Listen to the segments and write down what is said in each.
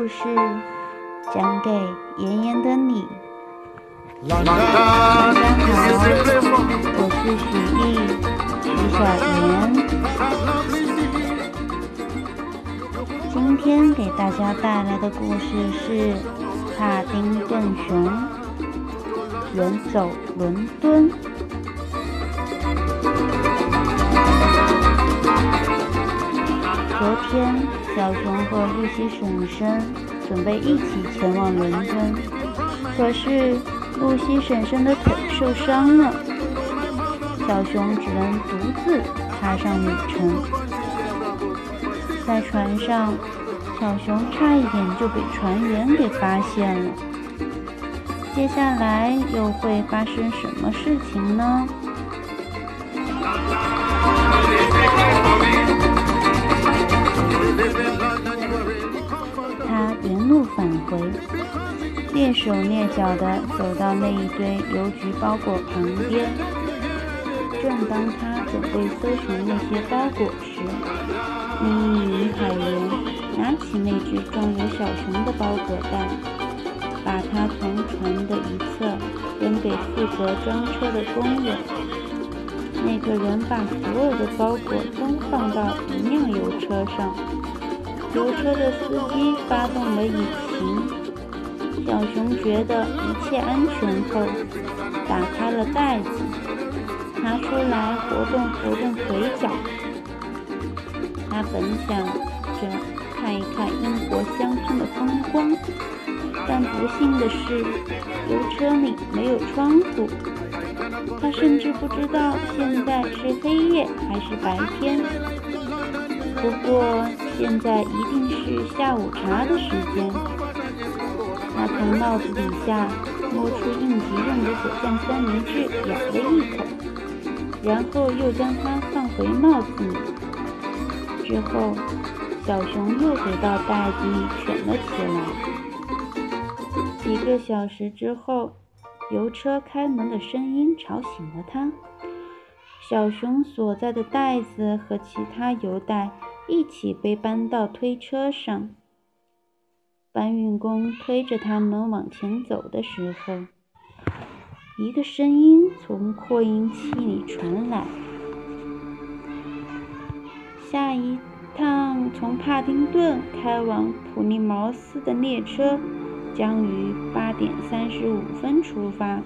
故事讲给炎炎的你。大家好，我是许艺许小妍。今天给大家带来的故事是帕丁顿熊远走伦敦。昨天，小熊和露西婶婶准备一起前往伦敦，可是露西婶婶的腿受伤了，小熊只能独自踏上旅程。在船上，小熊差一点就被船员给发现了。接下来又会发生什么事情呢？蹑手蹑脚地走到那一堆邮局包裹旁边。正当他准备搜寻那些包裹时，另一名海员拿起那只装有小熊的包裹袋，把它从船的一侧扔给负责装车的工人。那个人把所有的包裹都放到一辆邮车上。邮车的司机发动了引擎，小熊觉得一切安全后，打开了袋子，拿出来活动活动腿脚。他本想着看一看英国乡村的风光，但不幸的是，邮车里没有窗户，他甚至不知道现在是黑夜还是白天。不过。现在一定是下午茶的时间。从帽子底下摸出应急用的果酱三明治，咬了一口，然后又将它放回帽子里。之后，小熊又回到袋子里蜷了起来。几个小时之后，油车开门的声音吵醒了他。小熊所在的袋子和其他油袋。一起被搬到推车上。搬运工推着他们往前走的时候，一个声音从扩音器里传来：“下一趟从帕丁顿开往普利茅斯的列车将于八点三十五分出发。”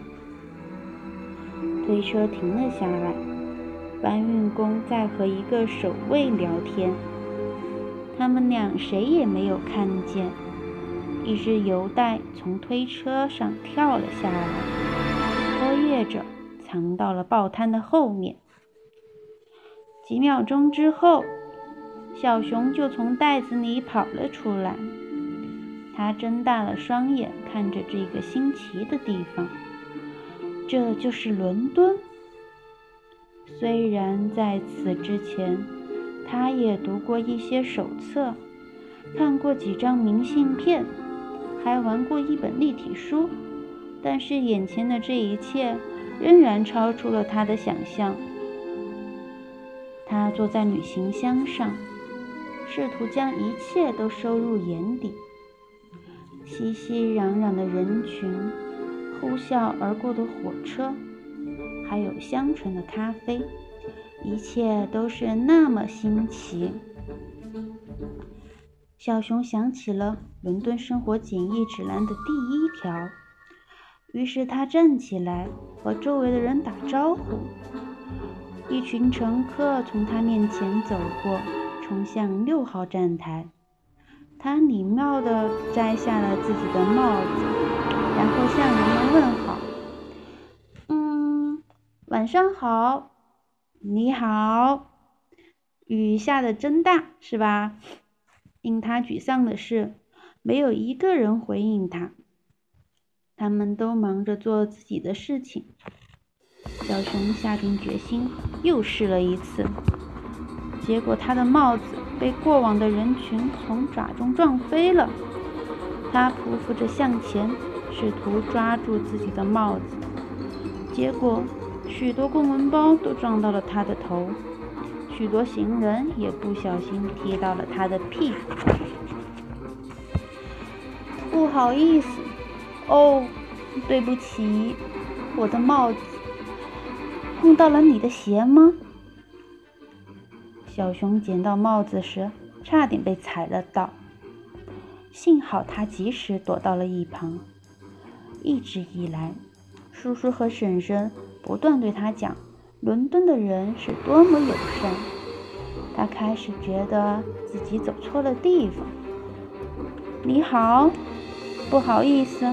推车停了下来，搬运工在和一个守卫聊天。他们俩谁也没有看见，一只邮袋从推车上跳了下来，拖曳着藏到了报摊的后面。几秒钟之后，小熊就从袋子里跑了出来。他睁大了双眼，看着这个新奇的地方。这就是伦敦。虽然在此之前。他也读过一些手册，看过几张明信片，还玩过一本立体书，但是眼前的这一切仍然超出了他的想象。他坐在旅行箱上，试图将一切都收入眼底。熙熙攘攘的人群，呼啸而过的火车，还有香醇的咖啡。一切都是那么新奇。小熊想起了《伦敦生活简易指南》的第一条，于是他站起来和周围的人打招呼。一群乘客从他面前走过，冲向六号站台。他礼貌地摘下了自己的帽子，然后向人们问好：“嗯，晚上好。”你好，雨下的真大，是吧？令他沮丧的是，没有一个人回应他。他们都忙着做自己的事情。小熊下定决心，又试了一次。结果他的帽子被过往的人群从爪中撞飞了。他匍匐着向前，试图抓住自己的帽子，结果。许多公文包都撞到了他的头，许多行人也不小心踢到了他的屁股。不好意思。哦，对不起，我的帽子碰到了你的鞋吗？小熊捡到帽子时，差点被踩了到，幸好他及时躲到了一旁。一直以来，叔叔和婶婶不断对他讲伦敦的人是多么友善，他开始觉得自己走错了地方。你好，不好意思。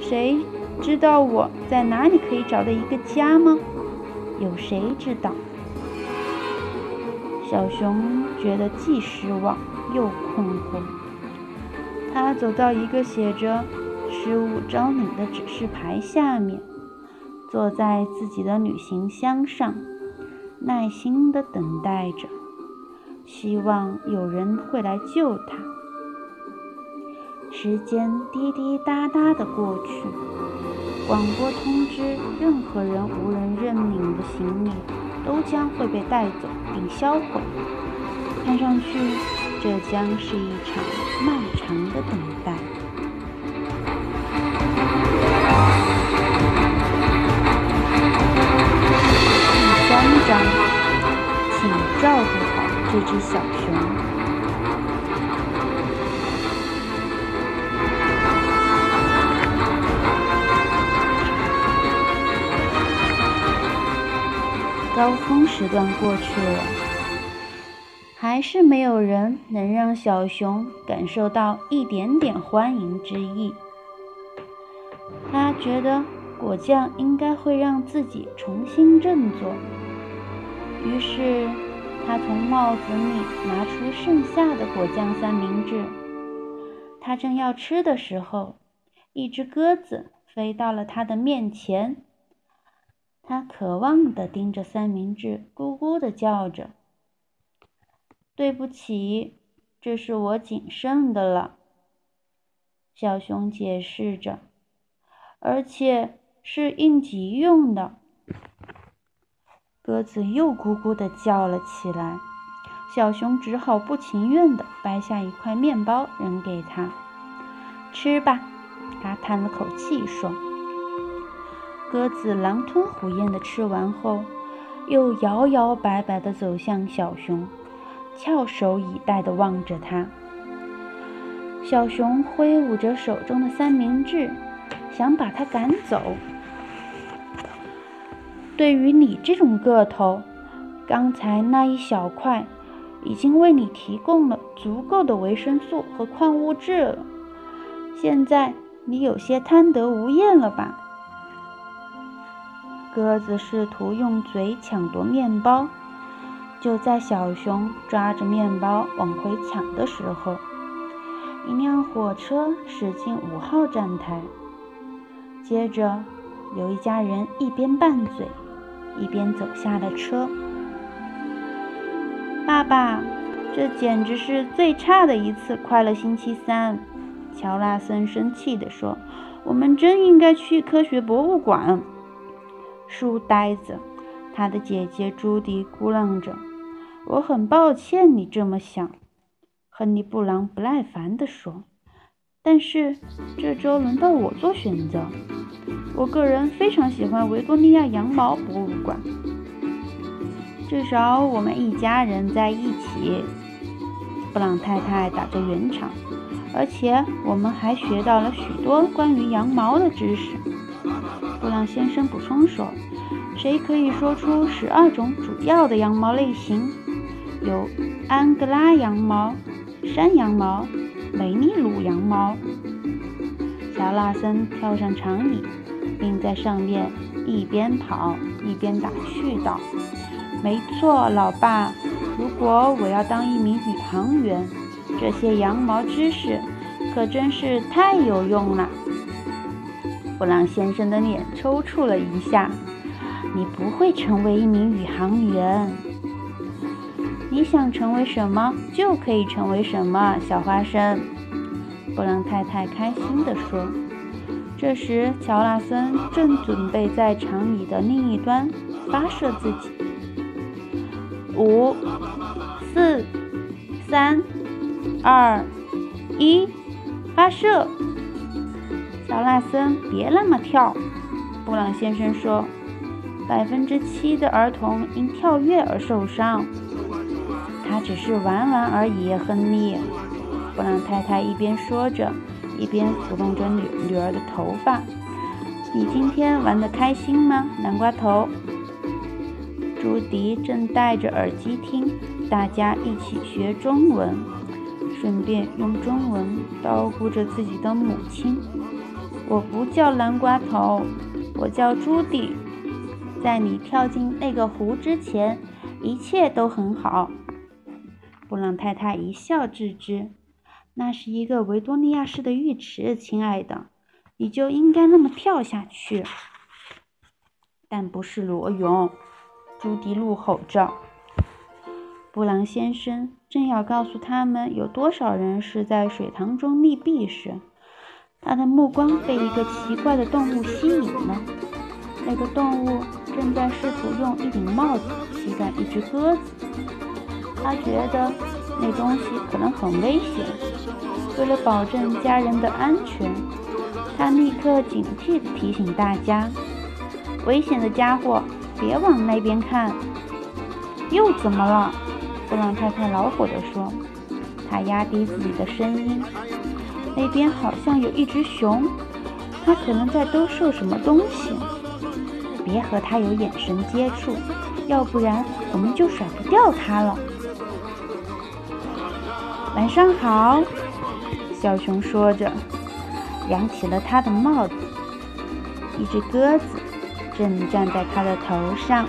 谁知道我在哪里可以找到一个家吗？有谁知道？小熊觉得既失望又困惑。他走到一个写着“失物招领”的指示牌下面，坐在自己的旅行箱上，耐心地等待着，希望有人会来救他。时间滴滴答答地过去，广播通知任何人无人认领的行李都将会被带走并销毁。看上去，这将是一场漫长的等待。请照顾好这只小熊。高峰时段过去了，还是没有人能让小熊感受到一点点欢迎之意。他觉得果酱应该会让自己重新振作，于是他从帽子里拿出剩下的果酱三明治。他正要吃的时候，一只鸽子飞到了他的面前。他渴望地盯着三明治，咕咕地叫着：“对不起，这是我仅剩的了。”小熊解释着，“而且是应急用的。”鸽子又咕咕地叫了起来。小熊只好不情愿地掰下一块面包扔给他：“吃吧。”他叹了口气说。鸽子狼吞虎咽地吃完后，又摇摇摆摆地走向小熊，翘首以待地望着它。小熊挥舞着手中的三明治，想把它赶走。对于你这种个头，刚才那一小块已经为你提供了足够的维生素和矿物质了。现在你有些贪得无厌了吧？鸽子试图用嘴抢夺面包，就在小熊抓着面包往回抢的时候，一辆火车驶进五号站台。接着，有一家人一边拌嘴，一边走下了车。爸爸，这简直是最差的一次快乐星期三！乔纳森生气地说：“我们真应该去科学博物馆。”书呆子，他的姐姐朱迪咕囔着：“我很抱歉你这么想。”亨利·布朗不耐烦地说：“但是这周轮到我做选择。我个人非常喜欢维多利亚羊毛博物馆，至少我们一家人在一起。”布朗太太打着圆场，而且我们还学到了许多关于羊毛的知识。布朗先生补充说：“谁可以说出十二种主要的羊毛类型？有安哥拉羊毛、山羊毛、梅尼鲁羊毛。”乔纳森跳上长椅，并在上面一边跑一边打趣道：“没错，老爸，如果我要当一名宇航员，这些羊毛知识可真是太有用了。”布朗先生的脸抽搐了一下。你不会成为一名宇航员。你想成为什么就可以成为什么，小花生。布朗太太开心地说。这时，乔纳森正准备在长椅的另一端发射自己。五、四、三、二、一，发射！乔纳森，别那么跳。布朗先生说：“百分之七的儿童因跳跃而受伤。”他只是玩玩而已，亨利。布朗太太一边说着，一边抚弄着女女儿的头发。“你今天玩得开心吗，南瓜头？”朱迪正戴着耳机听，大家一起学中文，顺便用中文叨咕着自己的母亲。我不叫南瓜头，我叫朱迪。在你跳进那个湖之前，一切都很好。布朗太太一笑置之：“那是一个维多利亚式的浴池，亲爱的，你就应该那么跳下去。但不是裸泳。”朱迪怒吼着。布朗先生正要告诉他们有多少人是在水塘中溺毙时，他的目光被一个奇怪的动物吸引了。那个动物正在试图用一顶帽子吸干一只鸽子。他觉得那东西可能很危险。为了保证家人的安全，他立刻警惕地提醒大家：“危险的家伙！”别往那边看，又怎么了？布朗太太恼火地说。他压低自己的声音：“那边好像有一只熊，它可能在兜售什么东西。别和它有眼神接触，要不然我们就甩不掉它了。”晚上好，小熊说着，扬起了他的帽子。一只鸽子。正站在他的头上。